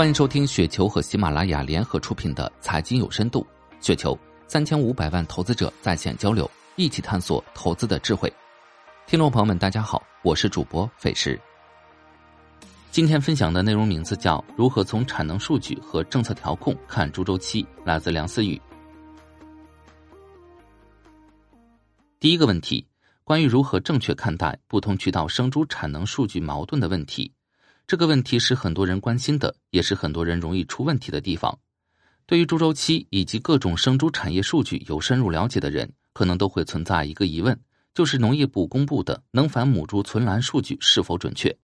欢迎收听雪球和喜马拉雅联合出品的《财经有深度》，雪球三千五百万投资者在线交流，一起探索投资的智慧。听众朋友们，大家好，我是主播费时。今天分享的内容名字叫《如何从产能数据和政策调控看猪周期》，来自梁思雨。第一个问题，关于如何正确看待不同渠道生猪产能数据矛盾的问题。这个问题是很多人关心的，也是很多人容易出问题的地方。对于猪周期以及各种生猪产业数据有深入了解的人，可能都会存在一个疑问，就是农业部公布的能繁母猪存栏数据是否准确？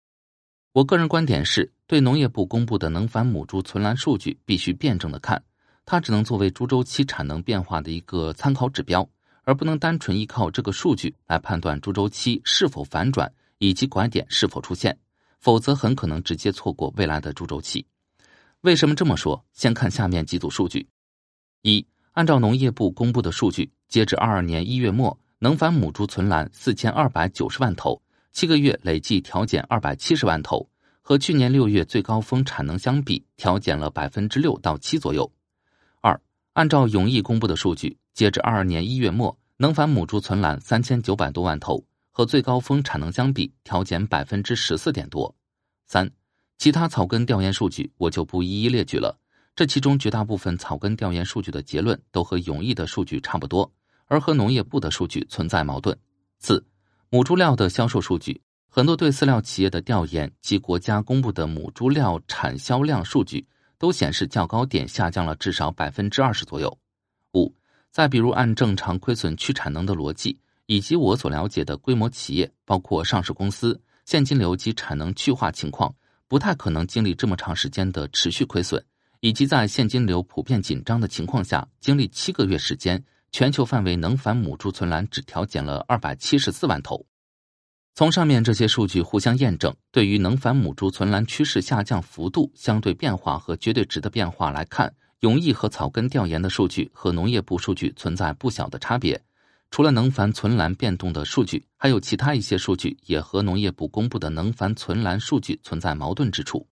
我个人观点是，对农业部公布的能繁母猪存栏数据必须辩证的看，它只能作为猪周期产能变化的一个参考指标，而不能单纯依靠这个数据来判断猪周期是否反转以及拐点是否出现。否则很可能直接错过未来的猪周期。为什么这么说？先看下面几组数据：一，按照农业部公布的数据，截至二二年一月末，能繁母猪存栏四千二百九十万头，七个月累计调减二百七十万头，和去年六月最高峰产能相比，调减了百分之六到七左右。二，按照永义公布的数据，截至二二年一月末，能繁母猪存栏三千九百多万头。和最高峰产能相比，调减百分之十四点多。三，其他草根调研数据我就不一一列举了。这其中绝大部分草根调研数据的结论都和永义的数据差不多，而和农业部的数据存在矛盾。四，母猪料的销售数据，很多对饲料企业的调研及国家公布的母猪料产销量数据都显示较高点下降了至少百分之二十左右。五，再比如按正常亏损去产能的逻辑。以及我所了解的规模企业，包括上市公司，现金流及产能去化情况，不太可能经历这么长时间的持续亏损，以及在现金流普遍紧张的情况下，经历七个月时间，全球范围能繁母猪存栏只调减了二百七十四万头。从上面这些数据互相验证，对于能繁母猪存栏趋势下降幅度、相对变化和绝对值的变化来看，永义和草根调研的数据和农业部数据存在不小的差别。除了能繁存栏变动的数据，还有其他一些数据也和农业部公布的能繁存栏数据存在矛盾之处。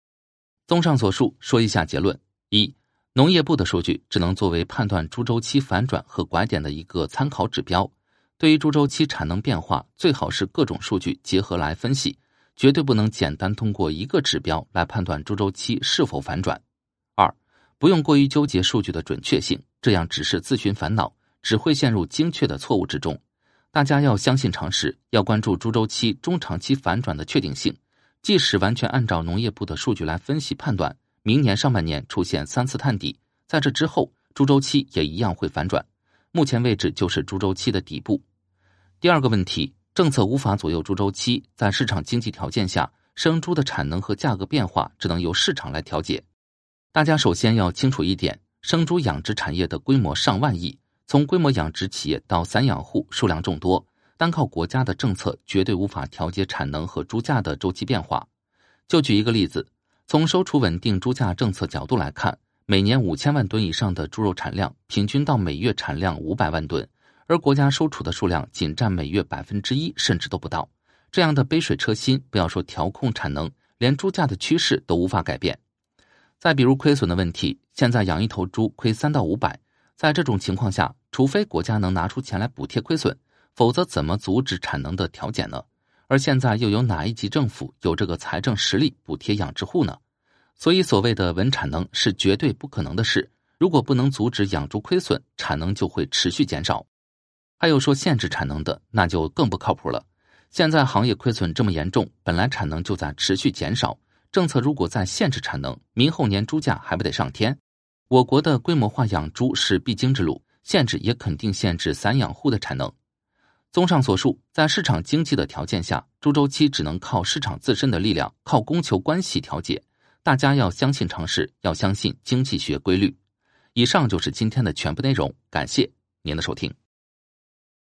综上所述，说一下结论：一、农业部的数据只能作为判断猪周期反转和拐点的一个参考指标。对于猪周期产能变化，最好是各种数据结合来分析，绝对不能简单通过一个指标来判断猪周期是否反转。二、不用过于纠结数据的准确性，这样只是自寻烦恼。只会陷入精确的错误之中。大家要相信常识，要关注猪周期中长期反转的确定性。即使完全按照农业部的数据来分析判断，明年上半年出现三次探底，在这之后，猪周期也一样会反转。目前位置就是猪周期的底部。第二个问题，政策无法左右猪周期，在市场经济条件下，生猪的产能和价格变化只能由市场来调节。大家首先要清楚一点，生猪养殖产业的规模上万亿。从规模养殖企业到散养户数量众多，单靠国家的政策绝对无法调节产能和猪价的周期变化。就举一个例子，从收储稳定猪价政策角度来看，每年五千万吨以上的猪肉产量，平均到每月产量五百万吨，而国家收储的数量仅占每月百分之一，甚至都不到。这样的杯水车薪，不要说调控产能，连猪价的趋势都无法改变。再比如亏损的问题，现在养一头猪亏三到五百。在这种情况下，除非国家能拿出钱来补贴亏损，否则怎么阻止产能的调减呢？而现在又有哪一级政府有这个财政实力补贴养殖户呢？所以，所谓的稳产能是绝对不可能的事。如果不能阻止养猪亏损，产能就会持续减少。还有说限制产能的，那就更不靠谱了。现在行业亏损这么严重，本来产能就在持续减少，政策如果再限制产能，明后年猪价还不得上天？我国的规模化养猪是必经之路，限制也肯定限制散养户的产能。综上所述，在市场经济的条件下，猪周期只能靠市场自身的力量，靠供求关系调节。大家要相信常识，要相信经济学规律。以上就是今天的全部内容，感谢您的收听。